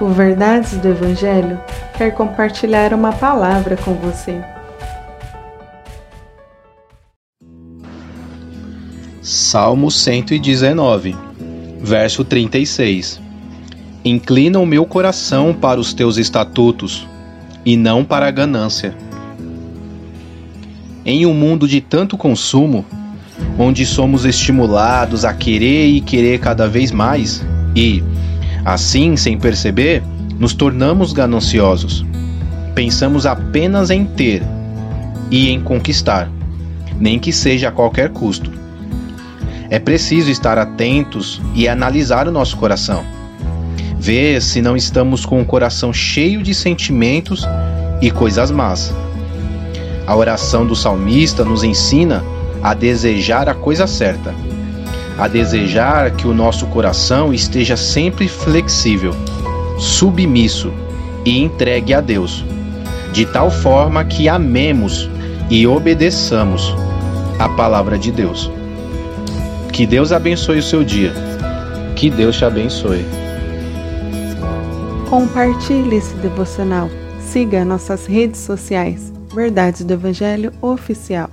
O Verdades do Evangelho quer compartilhar uma palavra com você. Salmo 119, verso 36 Inclina o meu coração para os teus estatutos, e não para a ganância. Em um mundo de tanto consumo, onde somos estimulados a querer e querer cada vez mais, e, assim, sem perceber, nos tornamos gananciosos. Pensamos apenas em ter e em conquistar, nem que seja a qualquer custo. É preciso estar atentos e analisar o nosso coração ver se não estamos com o coração cheio de sentimentos e coisas más. A oração do salmista nos ensina a desejar a coisa certa, a desejar que o nosso coração esteja sempre flexível, submisso e entregue a Deus, de tal forma que amemos e obedeçamos a palavra de Deus. Que Deus abençoe o seu dia. Que Deus te abençoe. Compartilhe esse devocional. Siga nossas redes sociais. Verdades do Evangelho Oficial.